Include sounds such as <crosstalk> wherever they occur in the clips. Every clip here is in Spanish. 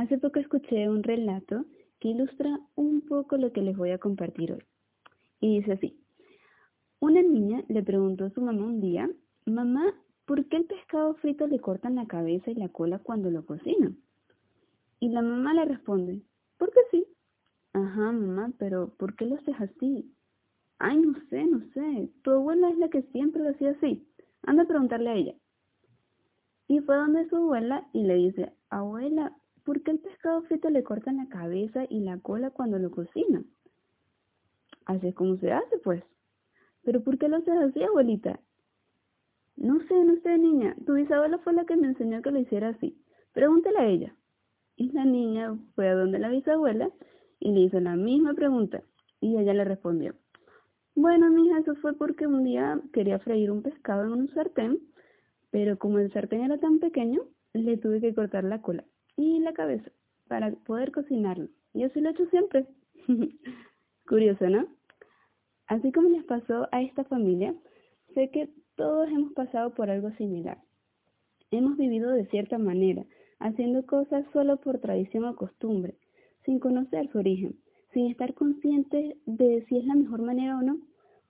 Hace poco escuché un relato que ilustra un poco lo que les voy a compartir hoy. Y dice así, una niña le preguntó a su mamá un día, mamá, ¿por qué el pescado frito le cortan la cabeza y la cola cuando lo cocinan? Y la mamá le responde, ¿por qué sí. Ajá, mamá, pero ¿por qué lo haces así? Ay, no sé, no sé. Tu abuela es la que siempre lo hacía así. Anda a preguntarle a ella. Y fue donde su abuela y le dice, abuela, ¿por qué el pescado frito le cortan la cabeza y la cola cuando lo cocinan? Así es como se hace, pues. ¿Pero por qué lo haces así, abuelita? No sé, no sé, niña. Tu bisabuela fue la que me enseñó que lo hiciera así. Pregúntale a ella. Y la niña fue a donde la bisabuela y le hizo la misma pregunta. Y ella le respondió. Bueno, mija, eso fue porque un día quería freír un pescado en un sartén, pero como el sartén era tan pequeño, le tuve que cortar la cola y la cabeza para poder cocinarlo. Y así lo he hecho siempre. <laughs> Curioso, ¿no? Así como les pasó a esta familia, sé que todos hemos pasado por algo similar. Hemos vivido de cierta manera, haciendo cosas solo por tradición o costumbre, sin conocer su origen, sin estar conscientes de si es la mejor manera o no,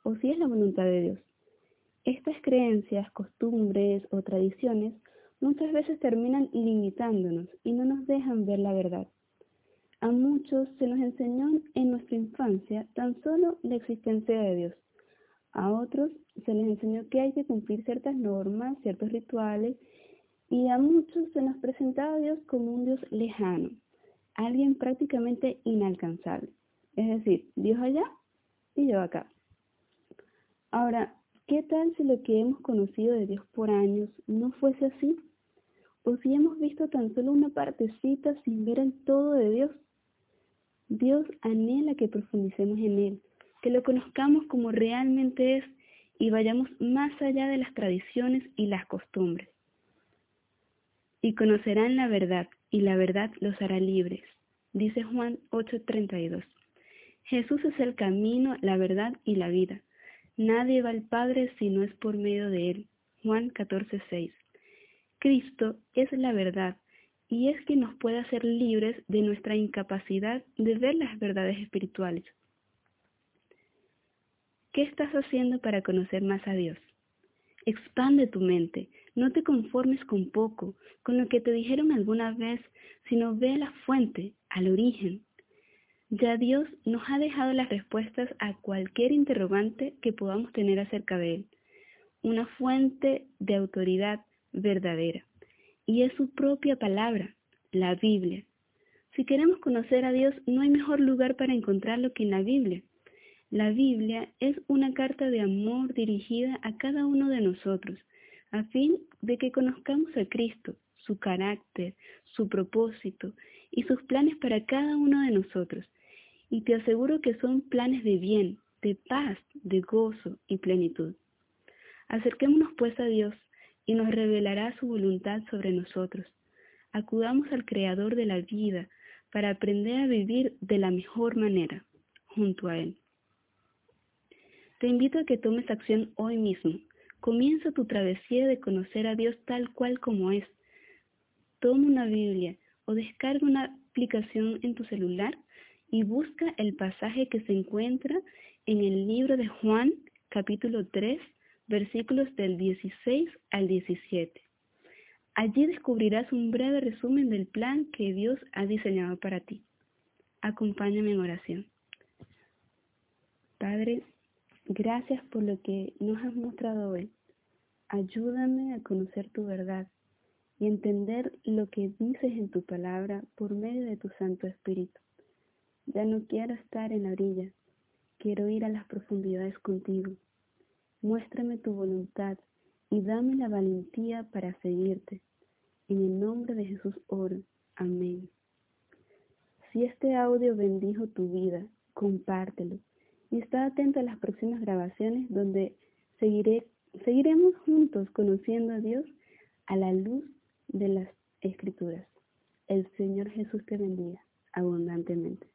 o si es la voluntad de Dios. Estas creencias, costumbres o tradiciones muchas veces terminan limitándonos y no nos dejan ver la verdad. A muchos se nos enseñó en nuestra infancia tan solo la existencia de Dios. A otros se les enseñó que hay que cumplir ciertas normas, ciertos rituales, y a muchos se nos presentaba a Dios como un Dios lejano, alguien prácticamente inalcanzable. Es decir, Dios allá y yo acá. Ahora, ¿qué tal si lo que hemos conocido de Dios por años no fuese así? ¿O si hemos visto tan solo una partecita sin ver el todo de Dios? Dios anhela que profundicemos en Él, que lo conozcamos como realmente es y vayamos más allá de las tradiciones y las costumbres. Y conocerán la verdad, y la verdad los hará libres, dice Juan 8:32. Jesús es el camino, la verdad y la vida. Nadie va al Padre si no es por medio de Él. Juan 14:6. Cristo es la verdad y es que nos puede hacer libres de nuestra incapacidad de ver las verdades espirituales. ¿Qué estás haciendo para conocer más a Dios? Expande tu mente, no te conformes con poco, con lo que te dijeron alguna vez, sino ve a la fuente, al origen. Ya Dios nos ha dejado las respuestas a cualquier interrogante que podamos tener acerca de Él. Una fuente de autoridad verdadera. Y es su propia palabra, la Biblia. Si queremos conocer a Dios, no hay mejor lugar para encontrarlo que en la Biblia. La Biblia es una carta de amor dirigida a cada uno de nosotros, a fin de que conozcamos a Cristo, su carácter, su propósito y sus planes para cada uno de nosotros. Y te aseguro que son planes de bien, de paz, de gozo y plenitud. Acerquémonos pues a Dios y nos revelará su voluntad sobre nosotros. Acudamos al Creador de la vida para aprender a vivir de la mejor manera junto a Él. Te invito a que tomes acción hoy mismo. Comienza tu travesía de conocer a Dios tal cual como es. Toma una Biblia o descarga una aplicación en tu celular y busca el pasaje que se encuentra en el libro de Juan, capítulo 3, versículos del 16 al 17. Allí descubrirás un breve resumen del plan que Dios ha diseñado para ti. Acompáñame en oración. Padre, Gracias por lo que nos has mostrado hoy. Ayúdame a conocer tu verdad y entender lo que dices en tu palabra por medio de tu Santo Espíritu. Ya no quiero estar en la orilla, quiero ir a las profundidades contigo. Muéstrame tu voluntad y dame la valentía para seguirte. En el nombre de Jesús oro. Amén. Si este audio bendijo tu vida, compártelo y está atento a las próximas grabaciones donde seguiré, seguiremos juntos conociendo a Dios a la luz de las escrituras. El Señor Jesús te bendiga abundantemente.